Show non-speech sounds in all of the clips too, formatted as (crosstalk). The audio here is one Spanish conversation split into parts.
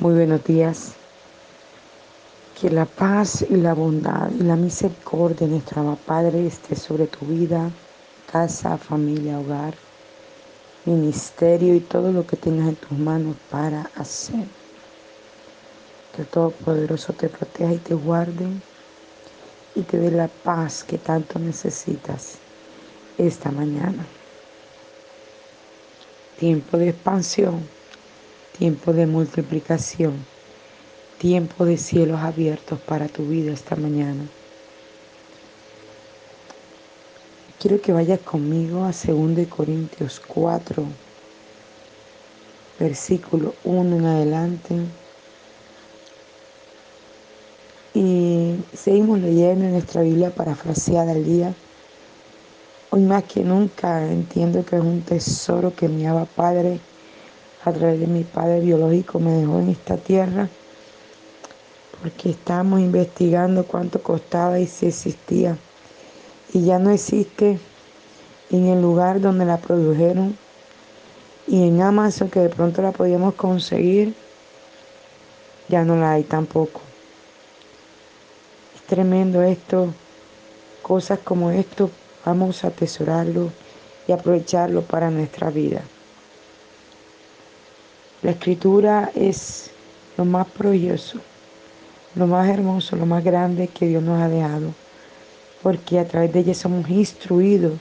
Muy buenos días. Que la paz y la bondad y la misericordia de nuestro Padre esté sobre tu vida, casa, familia, hogar, ministerio y todo lo que tengas en tus manos para hacer. Que el Todopoderoso te proteja y te guarde y te dé la paz que tanto necesitas esta mañana. Tiempo de expansión tiempo de multiplicación, tiempo de cielos abiertos para tu vida esta mañana. Quiero que vayas conmigo a 2 Corintios 4, versículo 1 en adelante. Y seguimos leyendo en nuestra Biblia parafraseada al día. Hoy más que nunca entiendo que es un tesoro que mi Abba Padre a través de mi padre biológico me dejó en esta tierra porque estábamos investigando cuánto costaba y si existía. Y ya no existe en el lugar donde la produjeron y en Amazon que de pronto la podíamos conseguir, ya no la hay tampoco. Es tremendo esto, cosas como esto, vamos a atesorarlo y aprovecharlo para nuestra vida. La escritura es lo más prodigioso, lo más hermoso, lo más grande que Dios nos ha dejado, porque a través de ella somos instruidos,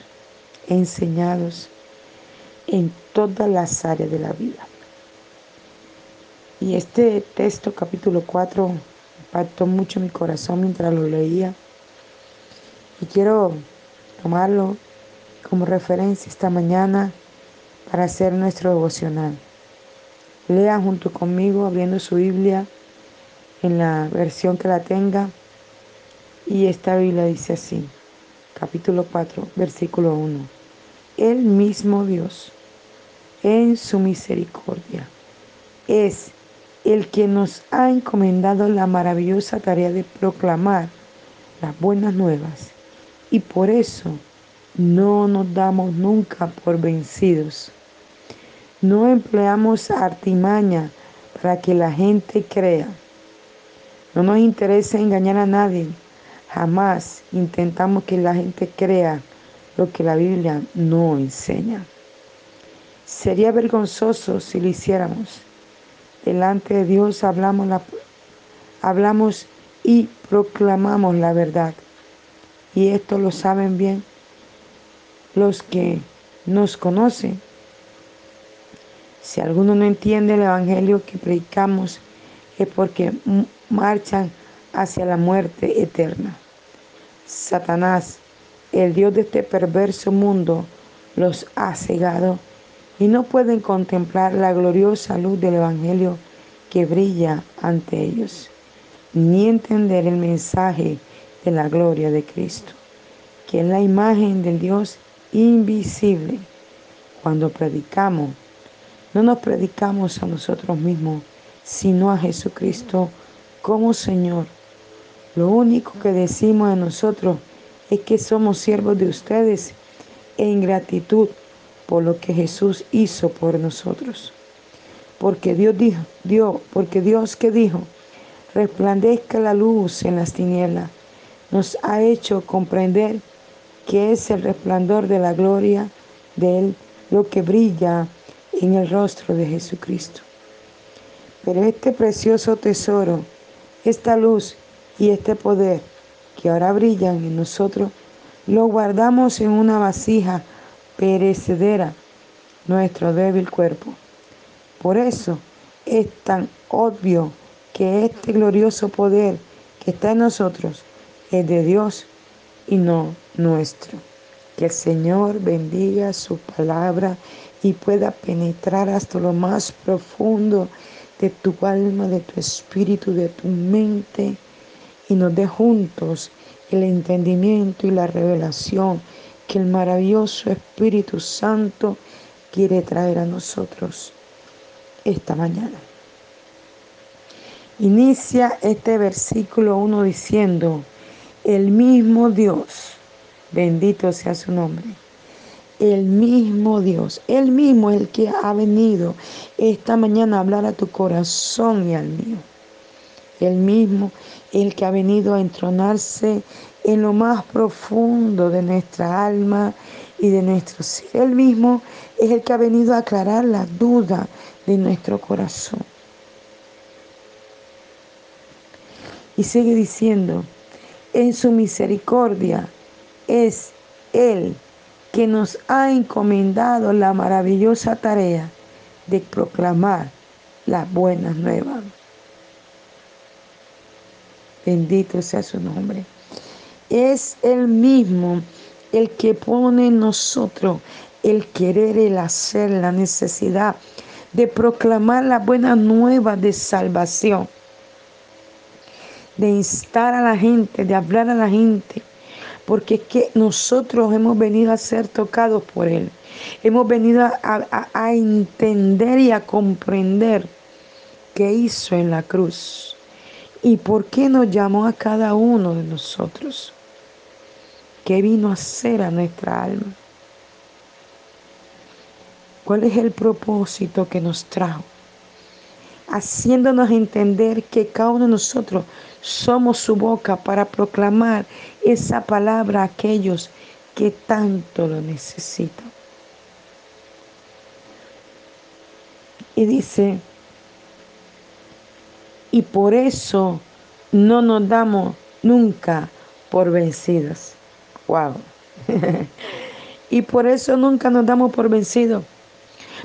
enseñados en todas las áreas de la vida. Y este texto, capítulo 4, impactó mucho mi corazón mientras lo leía. Y quiero tomarlo como referencia esta mañana para hacer nuestro devocional. Lea junto conmigo abriendo su Biblia en la versión que la tenga. Y esta Biblia dice así, capítulo 4, versículo 1. El mismo Dios, en su misericordia, es el que nos ha encomendado la maravillosa tarea de proclamar las buenas nuevas. Y por eso no nos damos nunca por vencidos. No empleamos artimaña para que la gente crea. No nos interesa engañar a nadie. Jamás intentamos que la gente crea lo que la Biblia no enseña. Sería vergonzoso si lo hiciéramos. Delante de Dios hablamos, la, hablamos y proclamamos la verdad. Y esto lo saben bien los que nos conocen si alguno no entiende el Evangelio que predicamos, es porque marchan hacia la muerte eterna. Satanás, el Dios de este perverso mundo, los ha cegado y no pueden contemplar la gloriosa luz del Evangelio que brilla ante ellos, ni entender el mensaje de la gloria de Cristo, que es la imagen del Dios invisible. Cuando predicamos, no nos predicamos a nosotros mismos, sino a Jesucristo como Señor. Lo único que decimos de nosotros es que somos siervos de ustedes en gratitud por lo que Jesús hizo por nosotros. Porque Dios dijo, Dios, porque Dios que dijo, resplandezca la luz en las tinieblas, nos ha hecho comprender que es el resplandor de la gloria de Él lo que brilla en el rostro de Jesucristo. Pero este precioso tesoro, esta luz y este poder que ahora brillan en nosotros, lo guardamos en una vasija perecedera, nuestro débil cuerpo. Por eso es tan obvio que este glorioso poder que está en nosotros es de Dios y no nuestro. Que el Señor bendiga su palabra y pueda penetrar hasta lo más profundo de tu alma, de tu espíritu, de tu mente y nos dé juntos el entendimiento y la revelación que el maravilloso Espíritu Santo quiere traer a nosotros esta mañana. Inicia este versículo 1 diciendo, el mismo Dios, bendito sea su nombre, el mismo Dios, el mismo el que ha venido esta mañana a hablar a tu corazón y al mío. El mismo el que ha venido a entronarse en lo más profundo de nuestra alma y de nuestro ser. Él mismo es el que ha venido a aclarar la duda de nuestro corazón. Y sigue diciendo, en su misericordia es Él que nos ha encomendado la maravillosa tarea de proclamar las buenas nuevas. Bendito sea su nombre. Es Él mismo el que pone en nosotros el querer, el hacer, la necesidad de proclamar la buena nueva de salvación, de instar a la gente, de hablar a la gente, porque es que nosotros hemos venido a ser tocados por Él, hemos venido a, a entender y a comprender qué hizo en la cruz y por qué nos llamó a cada uno de nosotros. ¿Qué vino a hacer a nuestra alma? ¿Cuál es el propósito que nos trajo? Haciéndonos entender que cada uno de nosotros somos su boca para proclamar esa palabra a aquellos que tanto lo necesitan. Y dice, y por eso no nos damos nunca por vencidos. Wow. (laughs) y por eso nunca nos damos por vencidos.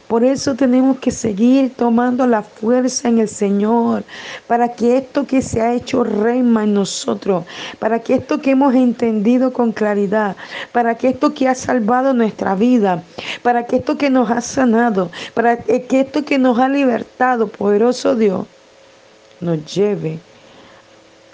Por eso tenemos que seguir tomando la fuerza en el Señor, para que esto que se ha hecho reina en nosotros, para que esto que hemos entendido con claridad, para que esto que ha salvado nuestra vida, para que esto que nos ha sanado, para que esto que nos ha libertado, poderoso Dios, nos lleve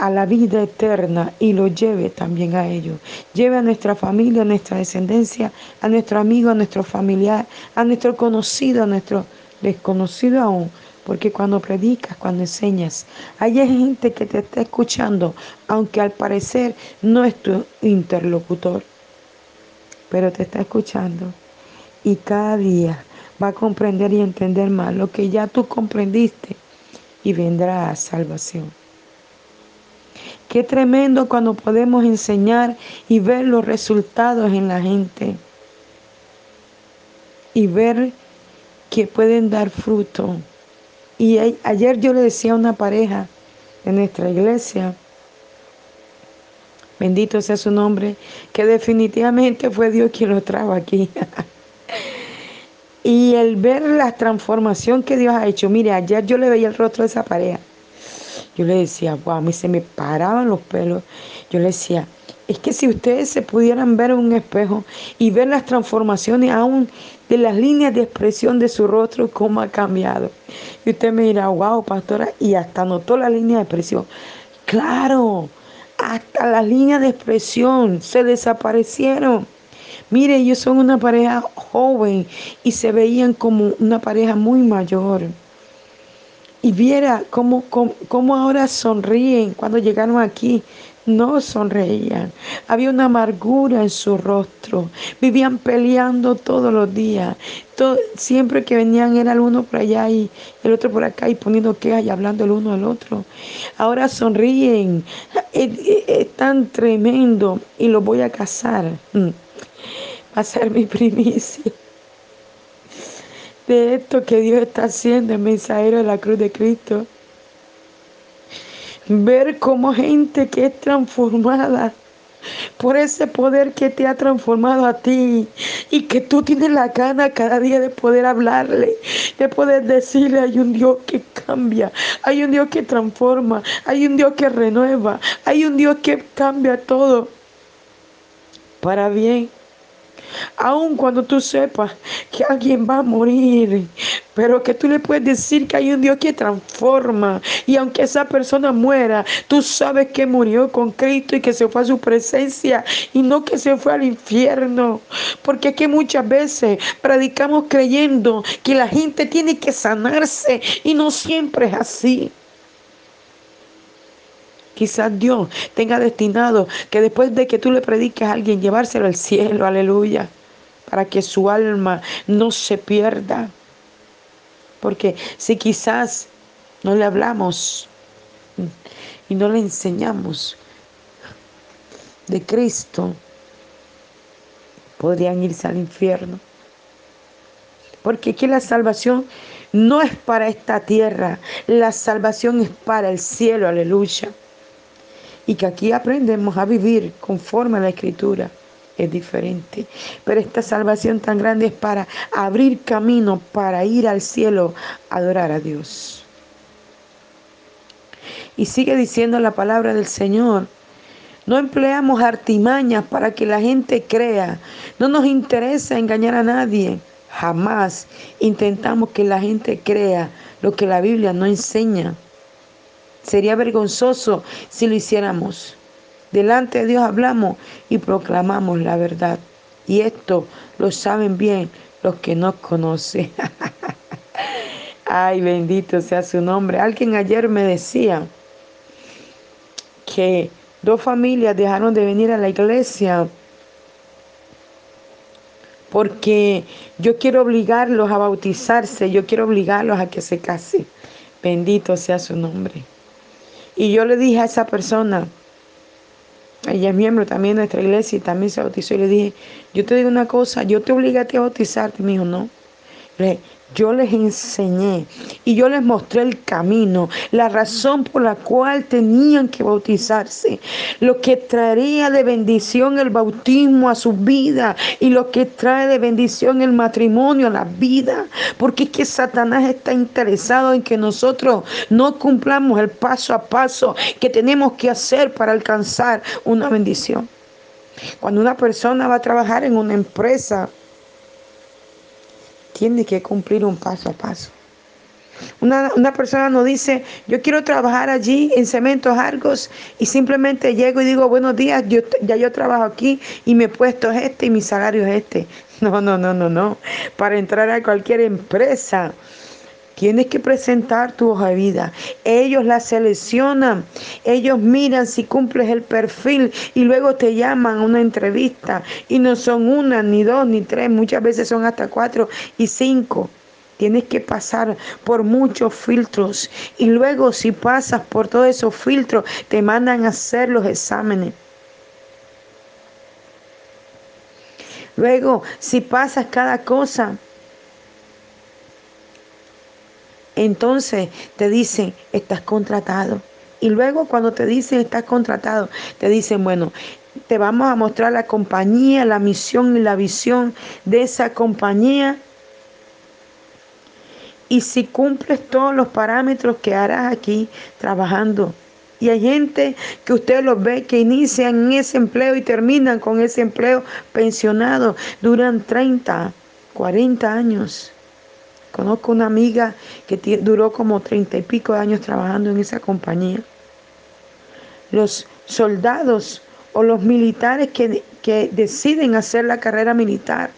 a la vida eterna y lo lleve también a ellos. Lleve a nuestra familia, a nuestra descendencia, a nuestro amigo, a nuestro familiar, a nuestro conocido, a nuestro desconocido aún. Porque cuando predicas, cuando enseñas, hay gente que te está escuchando, aunque al parecer no es tu interlocutor, pero te está escuchando. Y cada día va a comprender y entender más lo que ya tú comprendiste y vendrá a salvación. Qué tremendo cuando podemos enseñar y ver los resultados en la gente. Y ver que pueden dar fruto. Y ayer yo le decía a una pareja de nuestra iglesia, bendito sea su nombre, que definitivamente fue Dios quien lo trajo aquí. (laughs) y el ver la transformación que Dios ha hecho, mire, ayer yo le veía el rostro de esa pareja yo le decía, wow, a mí se me paraban los pelos. Yo le decía, es que si ustedes se pudieran ver en un espejo y ver las transformaciones aún de las líneas de expresión de su rostro, cómo ha cambiado. Y usted me dirá, wow, pastora, y hasta notó la línea de expresión. Claro, hasta las líneas de expresión se desaparecieron. Mire, ellos son una pareja joven y se veían como una pareja muy mayor y viera cómo, cómo, ahora sonríen cuando llegaron aquí. No sonreían. Había una amargura en su rostro. Vivían peleando todos los días. siempre que venían era el uno por allá y el otro por acá y poniendo quejas y hablando el uno al otro. Ahora sonríen. Es, tan tremendo y lo voy a casar. Mm. Va a ser mi (laughs) primicia de esto que Dios está haciendo en mensajero de la cruz de Cristo. Ver cómo gente que es transformada por ese poder que te ha transformado a ti y que tú tienes la gana cada día de poder hablarle, de poder decirle, hay un Dios que cambia, hay un Dios que transforma, hay un Dios que renueva, hay un Dios que cambia todo para bien. Aun cuando tú sepas que alguien va a morir, pero que tú le puedes decir que hay un Dios que transforma. Y aunque esa persona muera, tú sabes que murió con Cristo y que se fue a su presencia y no que se fue al infierno. Porque es que muchas veces predicamos creyendo que la gente tiene que sanarse y no siempre es así. Quizás Dios tenga destinado que después de que tú le prediques a alguien, llevárselo al cielo, aleluya. para que su alma no se pierda. Porque si quizás no le hablamos y no le enseñamos de Cristo, podrían irse al infierno. Porque aquí la salvación no es para esta tierra, la salvación es para el cielo, aleluya. Y que aquí aprendemos a vivir conforme a la escritura es diferente. Pero esta salvación tan grande es para abrir camino para ir al cielo a adorar a Dios. Y sigue diciendo la palabra del Señor. No empleamos artimañas para que la gente crea. No nos interesa engañar a nadie. Jamás intentamos que la gente crea lo que la Biblia no enseña. Sería vergonzoso si lo hiciéramos. Delante de Dios hablamos y proclamamos la verdad. Y esto lo saben bien los que no conocen. (laughs) Ay, bendito sea su nombre. Alguien ayer me decía que dos familias dejaron de venir a la iglesia porque yo quiero obligarlos a bautizarse, yo quiero obligarlos a que se casen. Bendito sea su nombre. Y yo le dije a esa persona, ella es miembro también de nuestra iglesia y también se bautizó. Y le dije, yo te digo una cosa, yo te obligo a ti a bautizarte. Me dijo, no. Le yo les enseñé y yo les mostré el camino, la razón por la cual tenían que bautizarse, lo que traería de bendición el bautismo a su vida y lo que trae de bendición el matrimonio a la vida, porque es que Satanás está interesado en que nosotros no cumplamos el paso a paso que tenemos que hacer para alcanzar una bendición. Cuando una persona va a trabajar en una empresa, tiene que cumplir un paso a paso. Una, persona no dice, yo quiero trabajar allí en Cementos Argos y simplemente llego y digo, buenos días, yo, ya yo trabajo aquí y mi puesto es este y mi salario es este. (laughs) No, no, no, no, no. Para entrar a cualquier empresa Tienes que presentar tu hoja de vida. Ellos la seleccionan. Ellos miran si cumples el perfil y luego te llaman a una entrevista. Y no son una, ni dos, ni tres. Muchas veces son hasta cuatro y cinco. Tienes que pasar por muchos filtros. Y luego si pasas por todos esos filtros, te mandan a hacer los exámenes. Luego, si pasas cada cosa, entonces te dicen, estás contratado. Y luego cuando te dicen, estás contratado, te dicen, bueno, te vamos a mostrar la compañía, la misión y la visión de esa compañía. Y si cumples todos los parámetros que harás aquí trabajando. Y hay gente que usted los ve que inician en ese empleo y terminan con ese empleo pensionado. Duran 30, 40 años. Conozco una amiga que duró como treinta y pico de años trabajando en esa compañía. Los soldados o los militares que, que deciden hacer la carrera militar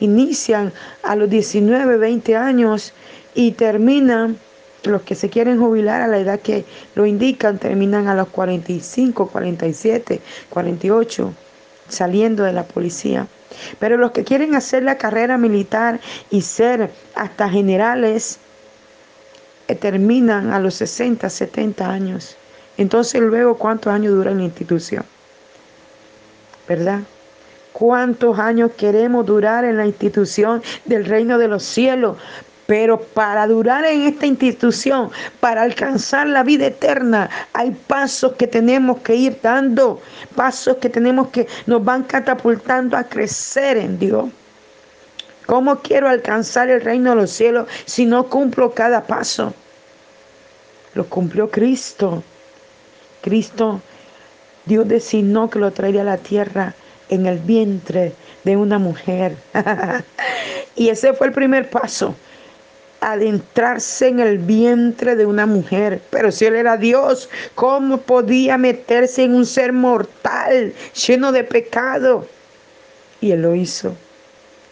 inician a los 19, 20 años y terminan, los que se quieren jubilar a la edad que lo indican, terminan a los 45, 47, 48, saliendo de la policía. Pero los que quieren hacer la carrera militar y ser hasta generales, eh, terminan a los 60, 70 años. Entonces luego, ¿cuántos años dura la institución? ¿Verdad? ¿Cuántos años queremos durar en la institución del reino de los cielos? Pero para durar en esta institución, para alcanzar la vida eterna, hay pasos que tenemos que ir dando, pasos que tenemos que nos van catapultando a crecer en Dios. ¿Cómo quiero alcanzar el reino de los cielos si no cumplo cada paso? Lo cumplió Cristo. Cristo, Dios designó que lo traería a la tierra en el vientre de una mujer. (laughs) y ese fue el primer paso adentrarse en el vientre de una mujer. Pero si él era Dios, ¿cómo podía meterse en un ser mortal lleno de pecado? Y él lo hizo.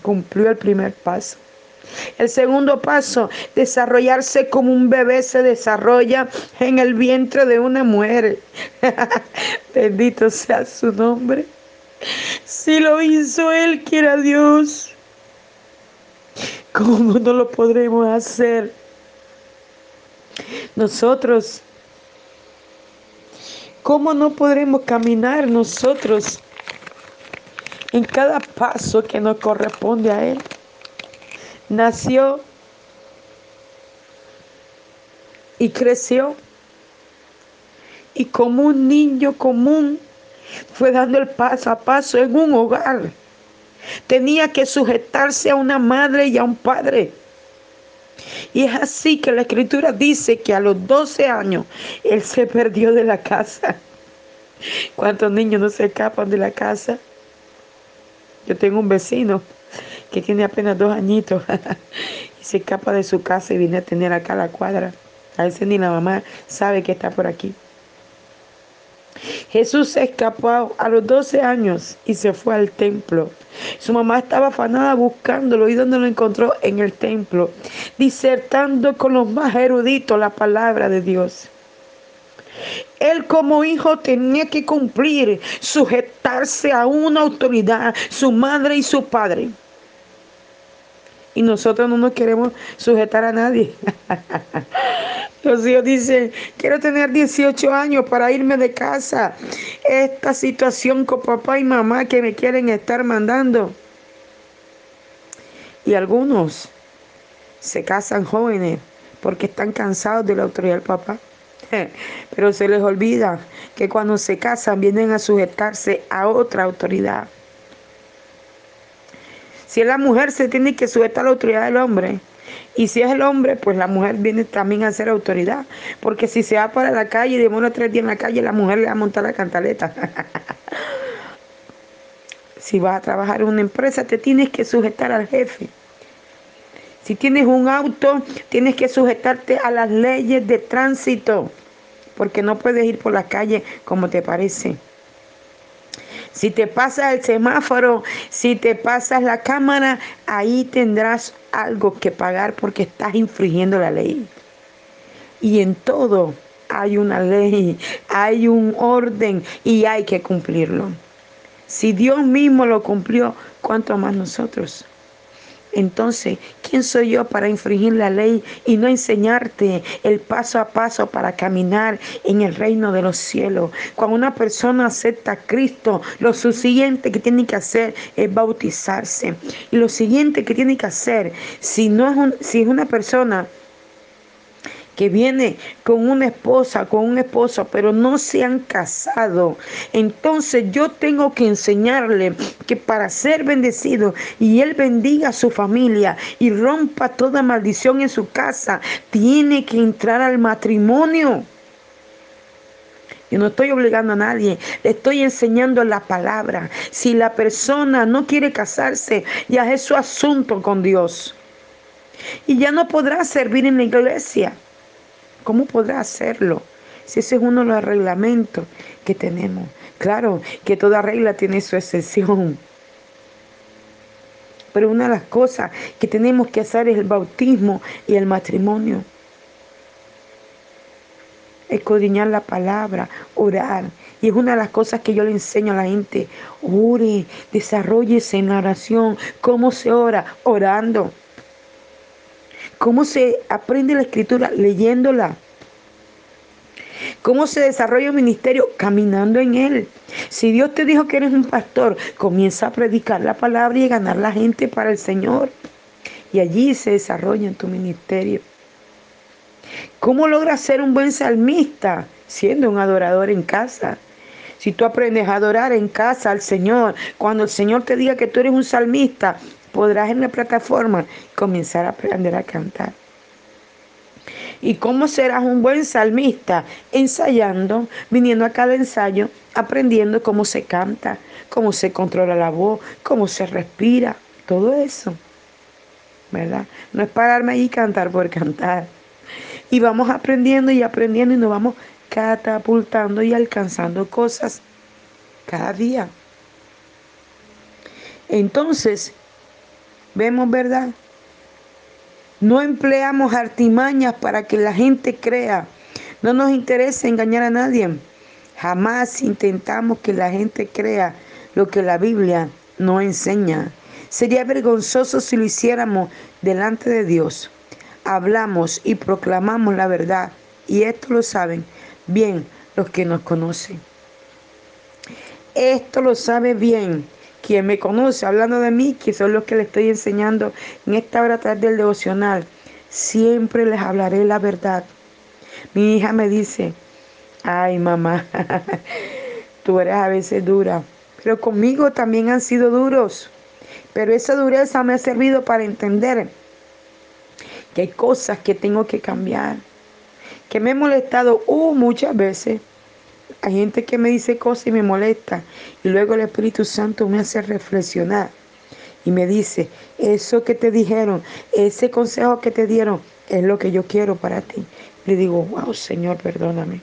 Cumplió el primer paso. El segundo paso, desarrollarse como un bebé se desarrolla en el vientre de una mujer. (laughs) Bendito sea su nombre. Si lo hizo Él, quiera Dios, ¿cómo no lo podremos hacer? Nosotros, ¿cómo no podremos caminar nosotros en cada paso que nos corresponde a Él? Nació y creció y como un niño común fue dando el paso a paso en un hogar. Tenía que sujetarse a una madre y a un padre. Y es así que la escritura dice que a los 12 años él se perdió de la casa. ¿Cuántos niños no se escapan de la casa? Yo tengo un vecino que tiene apenas dos añitos (laughs) y se escapa de su casa y viene a tener acá la cuadra. A veces ni la mamá sabe que está por aquí. Jesús escapó a los 12 años y se fue al templo. Su mamá estaba afanada buscándolo y donde lo encontró en el templo, disertando con los más eruditos la palabra de Dios. Él como hijo tenía que cumplir, sujetarse a una autoridad, su madre y su padre. Y nosotros no nos queremos sujetar a nadie. (laughs) Los hijos dicen, quiero tener 18 años para irme de casa. Esta situación con papá y mamá que me quieren estar mandando. Y algunos se casan jóvenes porque están cansados de la autoridad del papá. (laughs) Pero se les olvida que cuando se casan vienen a sujetarse a otra autoridad. Si es la mujer, se tiene que sujetar a la autoridad del hombre. Y si es el hombre, pues la mujer viene también a ser autoridad. Porque si se va para la calle y demora tres días en la calle, la mujer le va a montar la cantaleta. (laughs) si vas a trabajar en una empresa, te tienes que sujetar al jefe. Si tienes un auto, tienes que sujetarte a las leyes de tránsito. Porque no puedes ir por la calle como te parece. Si te pasas el semáforo, si te pasas la cámara, ahí tendrás algo que pagar porque estás infringiendo la ley. Y en todo hay una ley, hay un orden y hay que cumplirlo. Si Dios mismo lo cumplió, ¿cuánto más nosotros? Entonces, ¿quién soy yo para infringir la ley y no enseñarte el paso a paso para caminar en el reino de los cielos? Cuando una persona acepta a Cristo, lo siguiente que tiene que hacer es bautizarse. Y lo siguiente que tiene que hacer, si no es, si es una persona que viene con una esposa, con un esposo, pero no se han casado. Entonces yo tengo que enseñarle que para ser bendecido y él bendiga a su familia y rompa toda maldición en su casa, tiene que entrar al matrimonio. Yo no estoy obligando a nadie, le estoy enseñando la palabra. Si la persona no quiere casarse, ya es su asunto con Dios. Y ya no podrá servir en la iglesia. ¿Cómo podrá hacerlo? Si ese es uno de los reglamentos que tenemos. Claro que toda regla tiene su excepción. Pero una de las cosas que tenemos que hacer es el bautismo y el matrimonio. Escudriñar la palabra, orar. Y es una de las cosas que yo le enseño a la gente. Ore, desarrollese en la oración. ¿Cómo se ora? Orando. ¿Cómo se aprende la escritura? Leyéndola. ¿Cómo se desarrolla un ministerio? Caminando en él. Si Dios te dijo que eres un pastor, comienza a predicar la palabra y ganar la gente para el Señor. Y allí se desarrolla en tu ministerio. ¿Cómo logras ser un buen salmista? Siendo un adorador en casa. Si tú aprendes a adorar en casa al Señor, cuando el Señor te diga que tú eres un salmista, podrás en la plataforma comenzar a aprender a cantar. ¿Y cómo serás un buen salmista? Ensayando, viniendo a cada ensayo, aprendiendo cómo se canta, cómo se controla la voz, cómo se respira, todo eso. ¿Verdad? No es pararme ahí y cantar por cantar. Y vamos aprendiendo y aprendiendo y nos vamos catapultando y alcanzando cosas cada día. Entonces, Vemos, ¿verdad? No empleamos artimañas para que la gente crea. No nos interesa engañar a nadie. Jamás intentamos que la gente crea lo que la Biblia no enseña. Sería vergonzoso si lo hiciéramos delante de Dios. Hablamos y proclamamos la verdad y esto lo saben bien los que nos conocen. Esto lo sabe bien quien me conoce, hablando de mí, que son los que le estoy enseñando en esta hora tarde del devocional. Siempre les hablaré la verdad. Mi hija me dice, ay mamá, (laughs) tú eres a veces dura, pero conmigo también han sido duros. Pero esa dureza me ha servido para entender que hay cosas que tengo que cambiar, que me he molestado uh, muchas veces. Hay gente que me dice cosas y me molesta y luego el Espíritu Santo me hace reflexionar y me dice, eso que te dijeron, ese consejo que te dieron, es lo que yo quiero para ti. Le digo, wow, Señor, perdóname.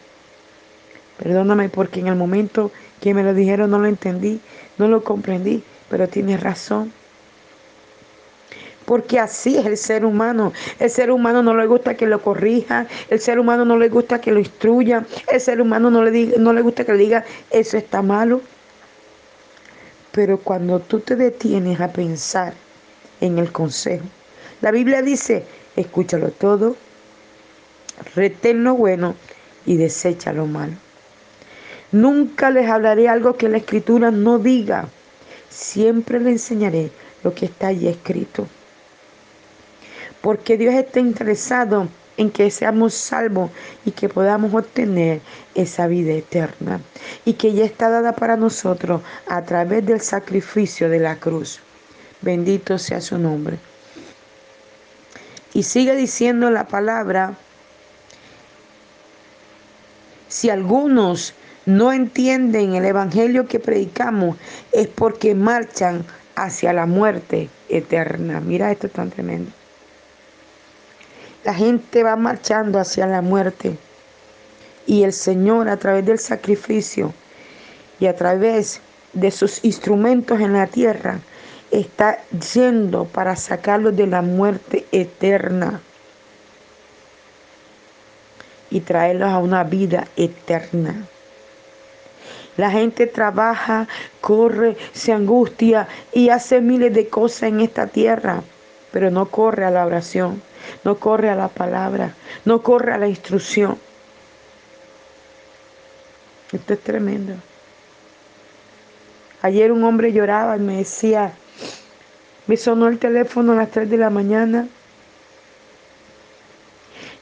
Perdóname porque en el momento que me lo dijeron no lo entendí, no lo comprendí, pero tienes razón. Porque así es el ser humano. El ser humano no le gusta que lo corrija, el ser humano no le gusta que lo instruya, el ser humano no le, no le gusta que le diga, eso está malo. Pero cuando tú te detienes a pensar en el consejo, la Biblia dice, escúchalo todo, retén lo bueno y desecha lo malo. Nunca les hablaré algo que la escritura no diga. Siempre le enseñaré lo que está allí escrito. Porque Dios está interesado en que seamos salvos y que podamos obtener esa vida eterna. Y que ya está dada para nosotros a través del sacrificio de la cruz. Bendito sea su nombre. Y sigue diciendo la palabra, si algunos no entienden el Evangelio que predicamos, es porque marchan hacia la muerte eterna. Mira esto tan tremendo. La gente va marchando hacia la muerte. Y el Señor a través del sacrificio y a través de sus instrumentos en la tierra está yendo para sacarlos de la muerte eterna y traerlos a una vida eterna. La gente trabaja, corre, se angustia y hace miles de cosas en esta tierra, pero no corre a la oración, no corre a la palabra, no corre a la instrucción. Esto es tremendo. Ayer un hombre lloraba y me decía, me sonó el teléfono a las 3 de la mañana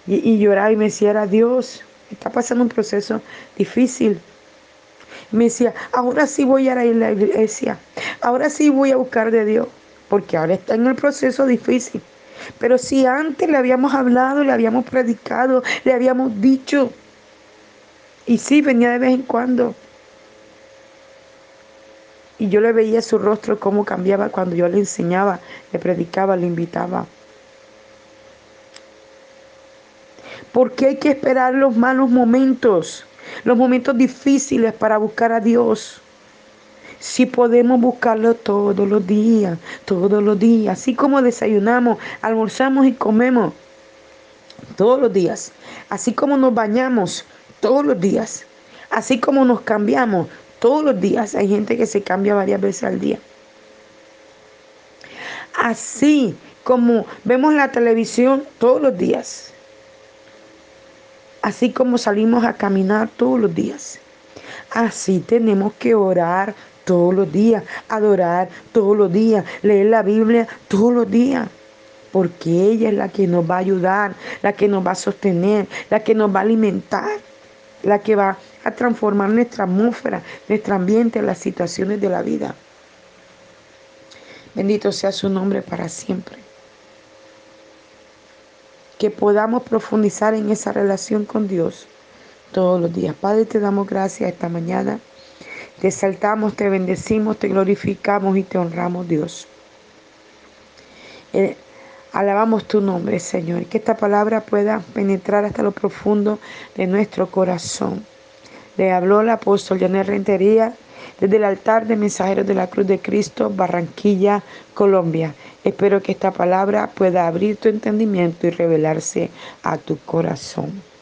y, lloraba y me decía, era Dios, está pasando un proceso difícil. Me decía, ahora sí voy a ir a la iglesia, ahora sí voy a buscar de Dios, porque ahora está en el proceso difícil. Pero si antes le habíamos hablado, le habíamos predicado, le habíamos dicho, y sí, venía de vez en cuando. Y yo le veía su rostro cómo cambiaba cuando yo le enseñaba, le predicaba, le invitaba. Porque hay que esperar los malos momentos, los momentos difíciles para buscar a Dios. Si podemos buscarlo todos los días, todos los días, así como desayunamos, almorzamos y comemos todos los días, así como nos bañamos todos los días, así como nos cambiamos todos los días. Hay gente que se cambia varias veces al día. Así como vemos la televisión todos los días, así como salimos a caminar todos los días. Así tenemos que orar todos los días, adorar todos los días, leer la Biblia todos los días. Porque ella es la que nos va a ayudar, la que nos va a sostener, la que nos va a alimentar, la que va a transformar nuestra atmósfera, nuestro ambiente, las situaciones de la vida. Bendito sea su nombre para siempre que podamos profundizar en esa relación con Dios todos los días. Padre, te damos gracias esta mañana. Te exaltamos, te bendecimos, te glorificamos y te honramos, Dios. Eh, alabamos tu nombre, Señor. Que esta palabra pueda penetrar hasta lo profundo de nuestro corazón. Le habló el apóstol Janel Rentería desde el altar de mensajeros de la Cruz de Cristo, Barranquilla, Colombia. Espero que esta palabra pueda abrir tu entendimiento y revelarse a tu corazón.